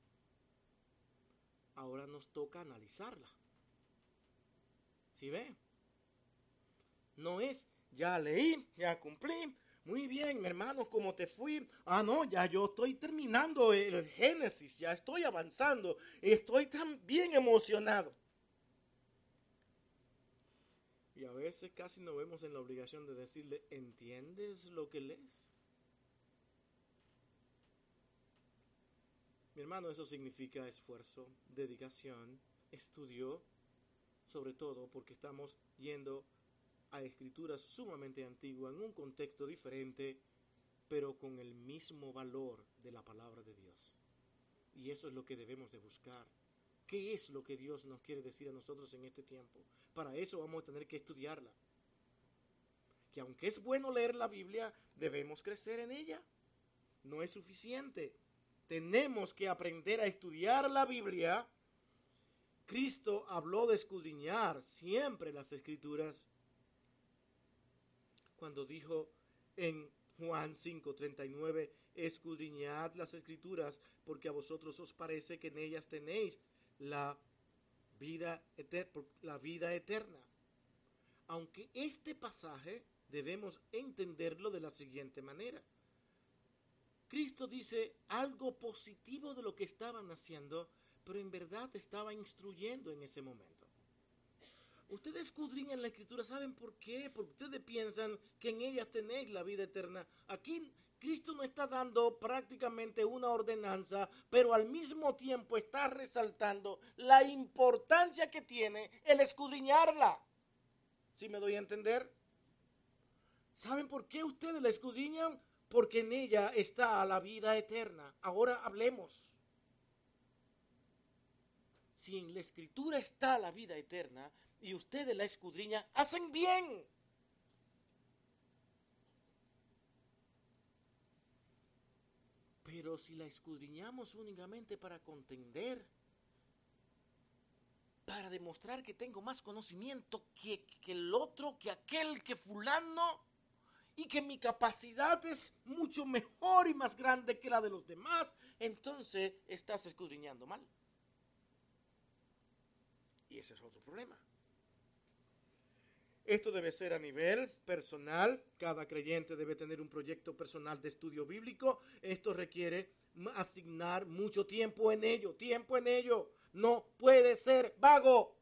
ahora nos toca analizarla. ¿Sí ve? No es, ya leí, ya cumplí, muy bien, mi hermano, ¿cómo te fui? Ah, no, ya yo estoy terminando el Génesis, ya estoy avanzando, estoy tan bien emocionado. Y a veces casi nos vemos en la obligación de decirle, ¿entiendes lo que lees? Mi hermano, eso significa esfuerzo, dedicación, estudio, sobre todo porque estamos yendo a escrituras sumamente antiguas en un contexto diferente, pero con el mismo valor de la palabra de Dios. Y eso es lo que debemos de buscar. ¿Qué es lo que Dios nos quiere decir a nosotros en este tiempo? Para eso vamos a tener que estudiarla. Que aunque es bueno leer la Biblia, debemos crecer en ella. No es suficiente tenemos que aprender a estudiar la Biblia. Cristo habló de escudriñar siempre las escrituras cuando dijo en Juan 5:39, escudriñad las escrituras porque a vosotros os parece que en ellas tenéis la vida, la vida eterna. Aunque este pasaje debemos entenderlo de la siguiente manera. Cristo dice algo positivo de lo que estaban haciendo, pero en verdad estaba instruyendo en ese momento. Ustedes escudriñan la escritura, ¿saben por qué? Porque ustedes piensan que en ella tenéis la vida eterna. Aquí Cristo no está dando prácticamente una ordenanza, pero al mismo tiempo está resaltando la importancia que tiene el escudriñarla. ¿Sí me doy a entender? ¿Saben por qué ustedes la escudriñan? Porque en ella está la vida eterna. Ahora hablemos. Si en la escritura está la vida eterna y ustedes la escudriñan, hacen bien. Pero si la escudriñamos únicamente para contender, para demostrar que tengo más conocimiento que, que, el otro, que aquel, que fulano, y que mi capacidad es mucho mejor y más grande que la de los demás, entonces estás escudriñando mal. Y ese es otro problema. Esto debe ser a nivel personal. Cada creyente debe tener un proyecto personal de estudio bíblico. Esto requiere asignar mucho tiempo en ello. Tiempo en ello. No puede ser vago.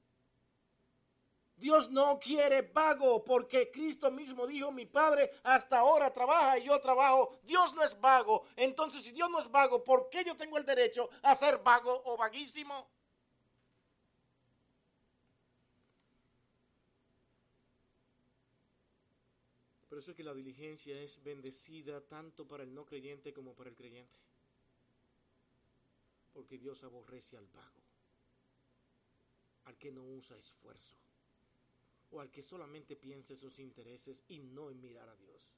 Dios no quiere vago porque Cristo mismo dijo, mi Padre hasta ahora trabaja y yo trabajo. Dios no es vago. Entonces, si Dios no es vago, ¿por qué yo tengo el derecho a ser vago o vaguísimo? Por eso es que la diligencia es bendecida tanto para el no creyente como para el creyente. Porque Dios aborrece al vago, al que no usa esfuerzo, o al que solamente piensa en sus intereses y no en mirar a Dios.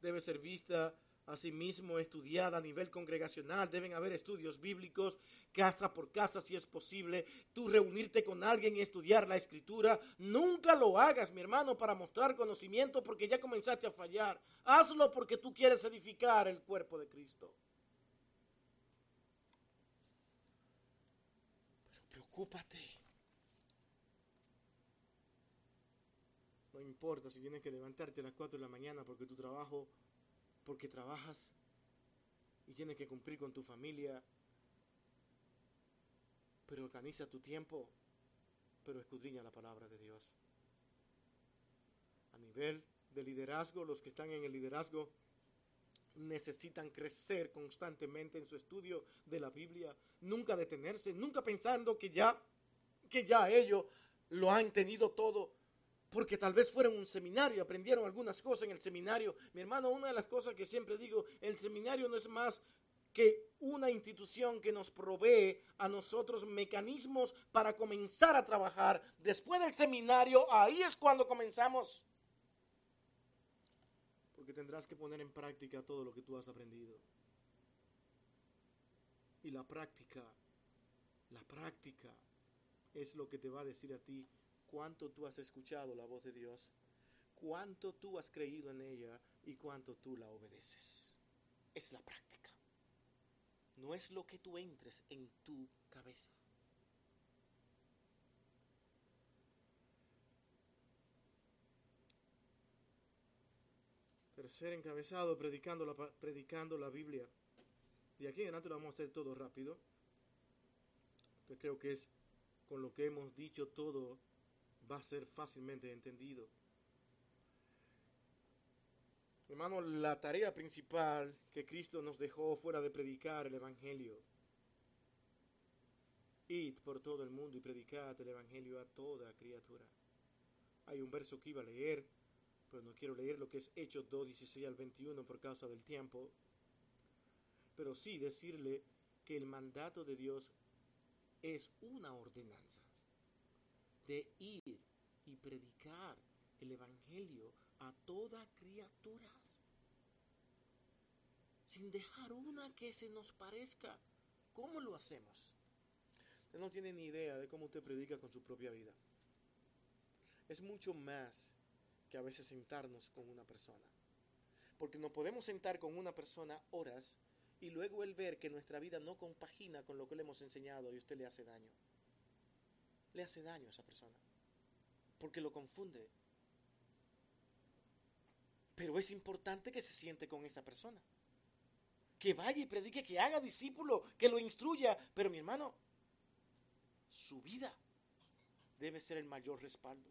Debe ser vista Asimismo, estudiada a nivel congregacional, deben haber estudios bíblicos, casa por casa si es posible. Tú reunirte con alguien y estudiar la escritura. Nunca lo hagas, mi hermano, para mostrar conocimiento porque ya comenzaste a fallar. Hazlo porque tú quieres edificar el cuerpo de Cristo. Pero preocúpate. Importa si tienes que levantarte a las 4 de la mañana porque tu trabajo porque trabajas y tienes que cumplir con tu familia, pero organiza tu tiempo, pero escudriña la palabra de Dios. A nivel de liderazgo, los que están en el liderazgo necesitan crecer constantemente en su estudio de la Biblia, nunca detenerse, nunca pensando que ya que ya ellos lo han tenido todo, porque tal vez fueron un seminario, aprendieron algunas cosas en el seminario. Mi hermano, una de las cosas que siempre digo, el seminario no es más que una institución que nos provee a nosotros mecanismos para comenzar a trabajar. Después del seminario, ahí es cuando comenzamos. Porque tendrás que poner en práctica todo lo que tú has aprendido. Y la práctica, la práctica es lo que te va a decir a ti cuánto tú has escuchado la voz de Dios, cuánto tú has creído en ella y cuánto tú la obedeces. Es la práctica. No es lo que tú entres en tu cabeza. Tercer encabezado, predicando la, predicando la Biblia. De aquí en adelante lo vamos a hacer todo rápido. Creo que es con lo que hemos dicho todo va a ser fácilmente entendido. Hermano, la tarea principal que Cristo nos dejó fuera de predicar el Evangelio. Id por todo el mundo y predicad el Evangelio a toda criatura. Hay un verso que iba a leer, pero no quiero leer lo que es Hechos 2, 16 al 21 por causa del tiempo. Pero sí decirle que el mandato de Dios es una ordenanza de ir y predicar el Evangelio a toda criatura, sin dejar una que se nos parezca. ¿Cómo lo hacemos? Usted no tiene ni idea de cómo usted predica con su propia vida. Es mucho más que a veces sentarnos con una persona. Porque no podemos sentar con una persona horas y luego él ver que nuestra vida no compagina con lo que le hemos enseñado y usted le hace daño le hace daño a esa persona. Porque lo confunde. Pero es importante que se siente con esa persona. Que vaya y predique, que haga discípulo, que lo instruya. Pero mi hermano, su vida debe ser el mayor respaldo.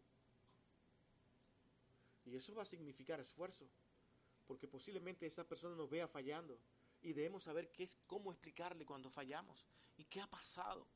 Y eso va a significar esfuerzo. Porque posiblemente esa persona nos vea fallando. Y debemos saber qué es, cómo explicarle cuando fallamos. Y qué ha pasado.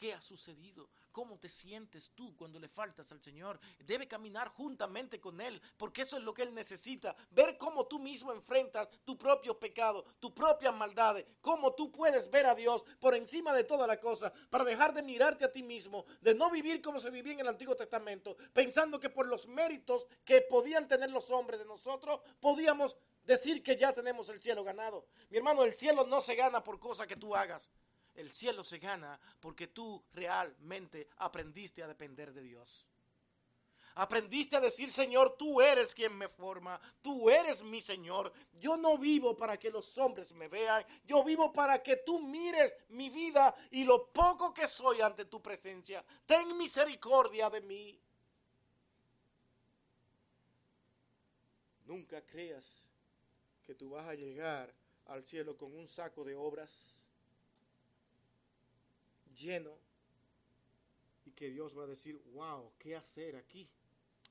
¿Qué ha sucedido? ¿Cómo te sientes tú cuando le faltas al Señor? Debe caminar juntamente con Él, porque eso es lo que Él necesita. Ver cómo tú mismo enfrentas tu propio pecado, tu propia maldad, cómo tú puedes ver a Dios por encima de toda la cosa, para dejar de mirarte a ti mismo, de no vivir como se vivía en el Antiguo Testamento, pensando que por los méritos que podían tener los hombres de nosotros, podíamos decir que ya tenemos el cielo ganado. Mi hermano, el cielo no se gana por cosa que tú hagas. El cielo se gana porque tú realmente aprendiste a depender de Dios. Aprendiste a decir, Señor, tú eres quien me forma, tú eres mi Señor. Yo no vivo para que los hombres me vean, yo vivo para que tú mires mi vida y lo poco que soy ante tu presencia. Ten misericordia de mí. Nunca creas que tú vas a llegar al cielo con un saco de obras lleno y que Dios va a decir, wow, ¿qué hacer aquí?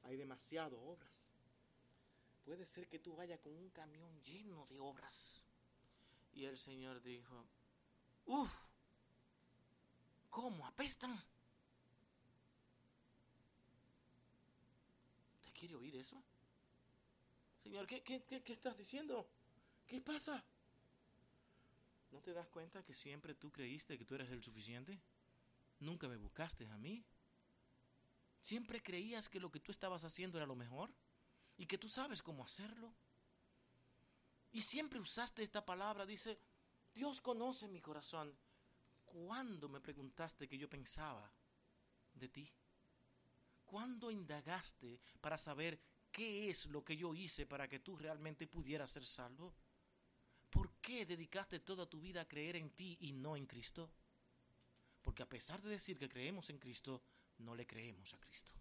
hay demasiadas obras. Puede ser que tú vayas con un camión lleno de obras. Y el Señor dijo, uff, ¿cómo apestan? ¿Te quiere oír eso? Señor, ¿qué, qué, qué estás diciendo? ¿Qué pasa? ¿No te das cuenta que siempre tú creíste que tú eres el suficiente? Nunca me buscaste a mí. ¿Siempre creías que lo que tú estabas haciendo era lo mejor? ¿Y que tú sabes cómo hacerlo? Y siempre usaste esta palabra, dice, Dios conoce mi corazón. ¿Cuándo me preguntaste qué yo pensaba de ti? ¿Cuándo indagaste para saber qué es lo que yo hice para que tú realmente pudieras ser salvo? ¿Por qué dedicaste toda tu vida a creer en ti y no en Cristo? Porque a pesar de decir que creemos en Cristo, no le creemos a Cristo.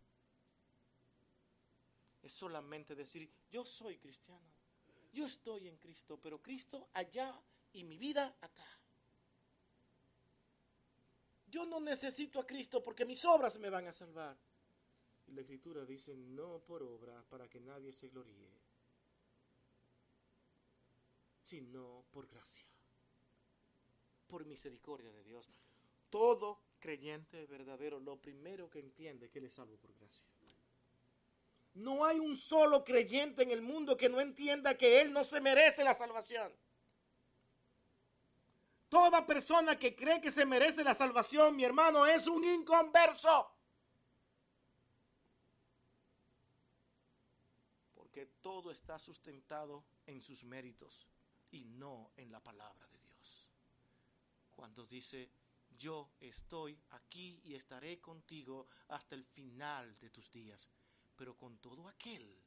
Es solamente decir, yo soy cristiano, yo estoy en Cristo, pero Cristo allá y mi vida acá. Yo no necesito a Cristo porque mis obras me van a salvar. Y la escritura dice, no por obra para que nadie se gloríe, sino por gracia, por misericordia de Dios. Todo creyente verdadero lo primero que entiende es que él es salvo por gracia. No hay un solo creyente en el mundo que no entienda que él no se merece la salvación. Toda persona que cree que se merece la salvación, mi hermano, es un inconverso. Porque todo está sustentado en sus méritos y no en la palabra de Dios. Cuando dice, yo estoy aquí y estaré contigo hasta el final de tus días. Pero con todo aquel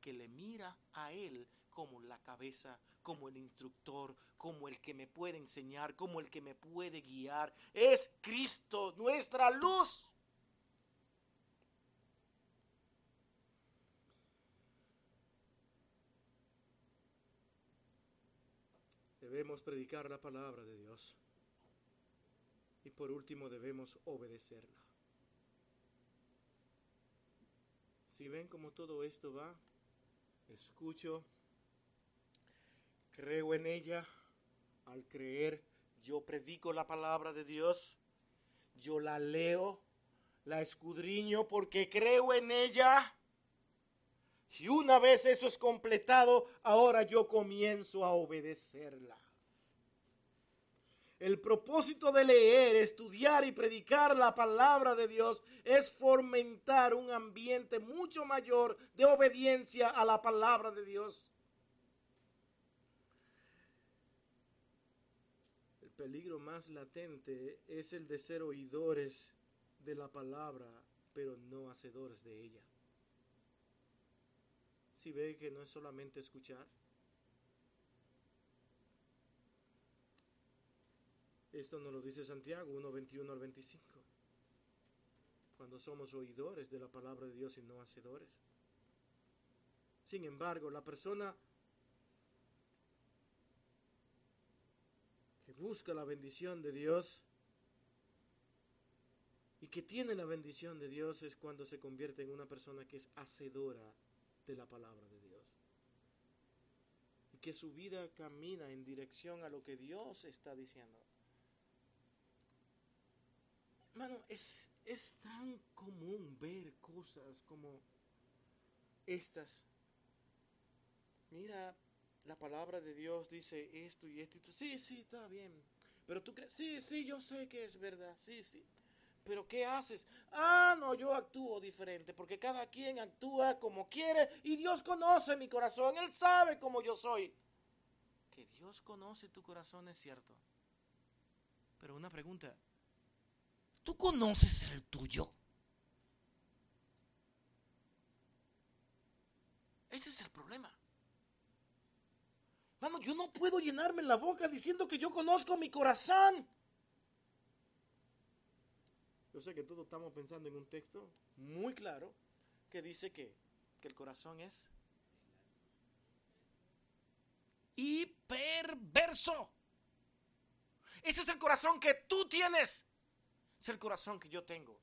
que le mira a Él como la cabeza, como el instructor, como el que me puede enseñar, como el que me puede guiar, es Cristo, nuestra luz. Debemos predicar la palabra de Dios. Y por último debemos obedecerla. Si ven cómo todo esto va, escucho, creo en ella, al creer yo predico la palabra de Dios, yo la leo, la escudriño porque creo en ella. Y una vez eso es completado, ahora yo comienzo a obedecerla. El propósito de leer, estudiar y predicar la palabra de Dios es fomentar un ambiente mucho mayor de obediencia a la palabra de Dios. El peligro más latente es el de ser oidores de la palabra, pero no hacedores de ella. Si ve que no es solamente escuchar, Esto nos lo dice Santiago 1, 21 al 25. Cuando somos oidores de la palabra de Dios y no hacedores. Sin embargo, la persona que busca la bendición de Dios y que tiene la bendición de Dios es cuando se convierte en una persona que es hacedora de la palabra de Dios. Y que su vida camina en dirección a lo que Dios está diciendo. Mano, es, es tan común ver cosas como estas. Mira, la palabra de Dios dice esto y esto y tú. Sí, sí, está bien. Pero tú crees, sí, sí, yo sé que es verdad, sí, sí. ¿Pero qué haces? Ah, no, yo actúo diferente, porque cada quien actúa como quiere y Dios conoce mi corazón, Él sabe cómo yo soy. Que Dios conoce tu corazón es cierto. Pero una pregunta, ¿tú conoces el tuyo? Ese es el problema. Mano, yo no puedo llenarme la boca diciendo que yo conozco mi corazón. Yo sé que todos estamos pensando en un texto muy claro que dice que, que el corazón es y perverso. Ese es el corazón que tú tienes. Es el corazón que yo tengo.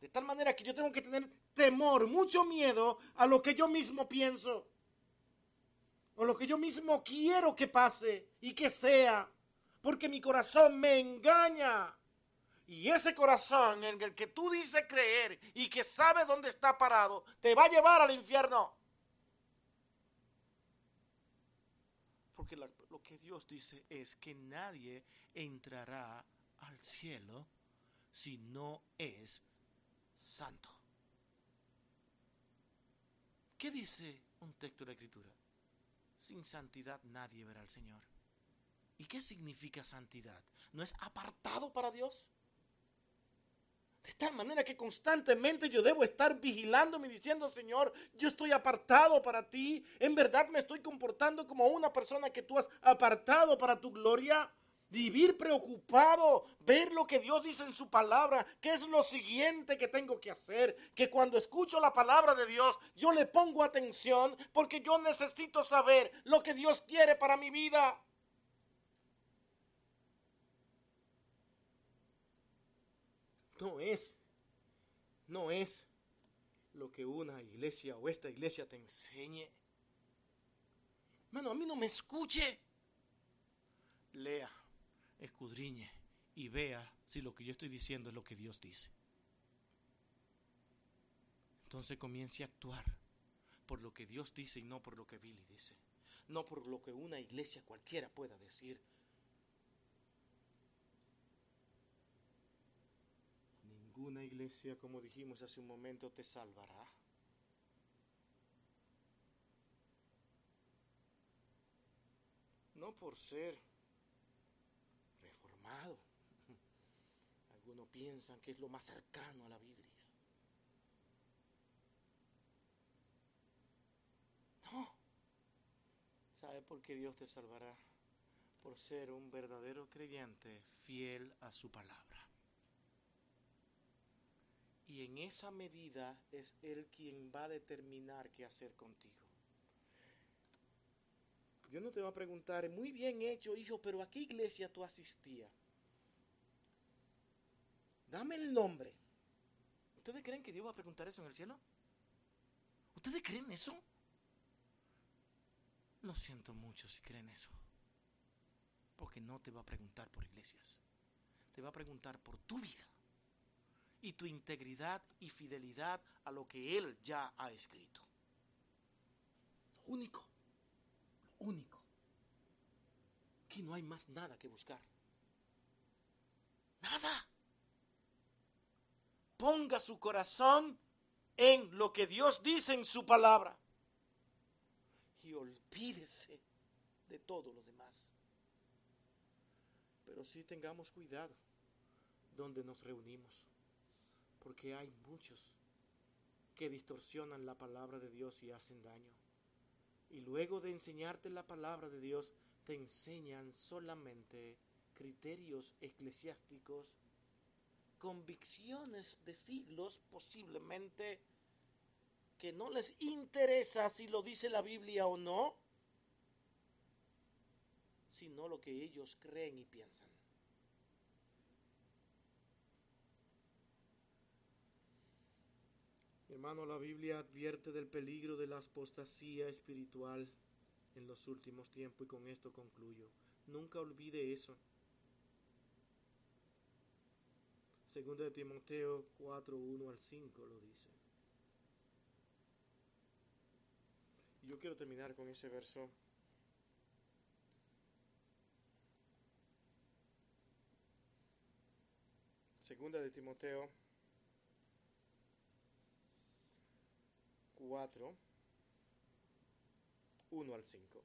De tal manera que yo tengo que tener temor, mucho miedo a lo que yo mismo pienso. O lo que yo mismo quiero que pase y que sea. Porque mi corazón me engaña. Y ese corazón en el que tú dices creer y que sabe dónde está parado, te va a llevar al infierno. Porque lo que Dios dice es que nadie entrará al cielo si no es santo. ¿Qué dice un texto de la Escritura? Sin santidad nadie verá al Señor. ¿Y qué significa santidad? ¿No es apartado para Dios? De tal manera que constantemente yo debo estar vigilándome y diciendo, Señor, yo estoy apartado para ti. En verdad me estoy comportando como una persona que tú has apartado para tu gloria. Vivir preocupado, ver lo que Dios dice en su palabra, qué es lo siguiente que tengo que hacer, que cuando escucho la palabra de Dios yo le pongo atención porque yo necesito saber lo que Dios quiere para mi vida. No es, no es lo que una iglesia o esta iglesia te enseñe. Bueno, a mí no me escuche. Lea escudriñe y vea si lo que yo estoy diciendo es lo que Dios dice. Entonces comience a actuar por lo que Dios dice y no por lo que Billy dice. No por lo que una iglesia cualquiera pueda decir. Ninguna iglesia, como dijimos hace un momento, te salvará. No por ser Algunos piensan que es lo más cercano a la Biblia. No. ¿Sabe por qué Dios te salvará? Por ser un verdadero creyente fiel a su palabra. Y en esa medida es Él quien va a determinar qué hacer contigo. Dios no te va a preguntar, muy bien hecho, hijo, pero ¿a qué iglesia tú asistías? Dame el nombre. ¿Ustedes creen que Dios va a preguntar eso en el cielo? ¿Ustedes creen eso? Lo siento mucho si creen eso. Porque no te va a preguntar por iglesias. Te va a preguntar por tu vida. Y tu integridad y fidelidad a lo que Él ya ha escrito. Lo único. Lo único. Que no hay más nada que buscar. Nada ponga su corazón en lo que Dios dice en su palabra y olvídese de todo lo demás. Pero sí tengamos cuidado donde nos reunimos, porque hay muchos que distorsionan la palabra de Dios y hacen daño. Y luego de enseñarte la palabra de Dios, te enseñan solamente criterios eclesiásticos convicciones de siglos posiblemente que no les interesa si lo dice la Biblia o no, sino lo que ellos creen y piensan. Hermano, la Biblia advierte del peligro de la apostasía espiritual en los últimos tiempos y con esto concluyo. Nunca olvide eso. Segunda de Timoteo 4, 1 al 5 lo dice. Yo quiero terminar con ese verso. Segunda de Timoteo 4, 1 al 5.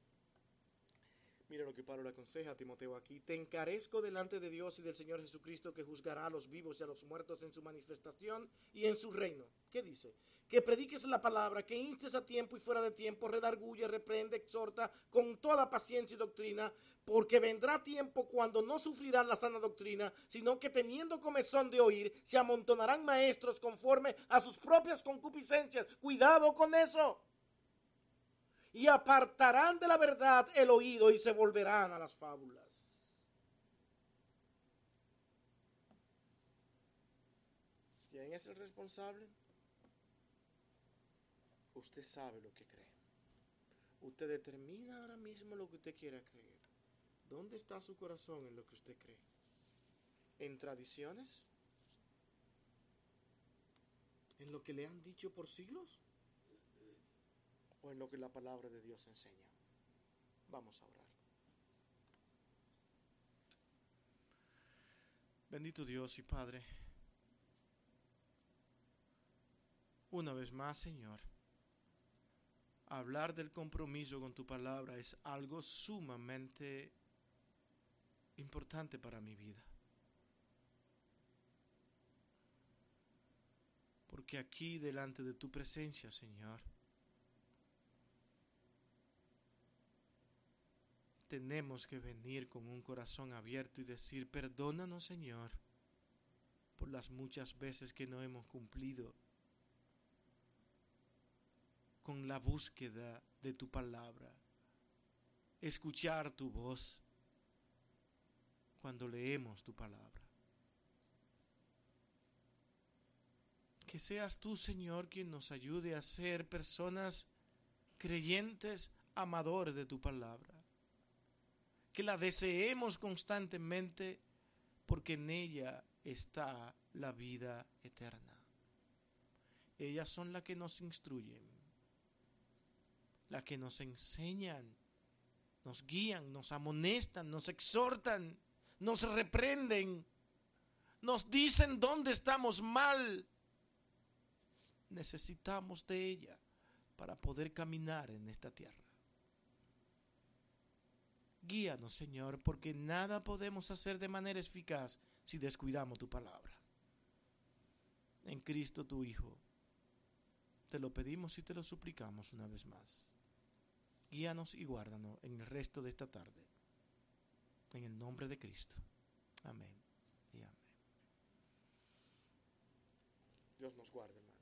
Mira lo que Pablo le aconseja a Timoteo aquí. Te encarezco delante de Dios y del Señor Jesucristo que juzgará a los vivos y a los muertos en su manifestación y en su reino. ¿Qué dice? Que prediques la palabra, que instes a tiempo y fuera de tiempo, redarguye, reprende, exhorta con toda paciencia y doctrina, porque vendrá tiempo cuando no sufrirán la sana doctrina, sino que teniendo comezón de oír, se amontonarán maestros conforme a sus propias concupiscencias. Cuidado con eso y apartarán de la verdad el oído y se volverán a las fábulas. ¿Quién es el responsable? Usted sabe lo que cree. Usted determina ahora mismo lo que usted quiera creer. ¿Dónde está su corazón en lo que usted cree? ¿En tradiciones? ¿En lo que le han dicho por siglos? O lo que la palabra de Dios enseña. Vamos a orar. Bendito Dios y Padre, una vez más, Señor, hablar del compromiso con tu palabra es algo sumamente importante para mi vida. Porque aquí delante de tu presencia, Señor, tenemos que venir con un corazón abierto y decir, perdónanos Señor por las muchas veces que no hemos cumplido con la búsqueda de tu palabra, escuchar tu voz cuando leemos tu palabra. Que seas tú, Señor, quien nos ayude a ser personas creyentes, amadores de tu palabra que la deseemos constantemente porque en ella está la vida eterna. Ellas son las que nos instruyen, las que nos enseñan, nos guían, nos amonestan, nos exhortan, nos reprenden, nos dicen dónde estamos mal. Necesitamos de ella para poder caminar en esta tierra. Guíanos, Señor, porque nada podemos hacer de manera eficaz si descuidamos tu palabra. En Cristo tu Hijo, te lo pedimos y te lo suplicamos una vez más. Guíanos y guárdanos en el resto de esta tarde. En el nombre de Cristo. Amén y amén. Dios nos guarde, hermanos.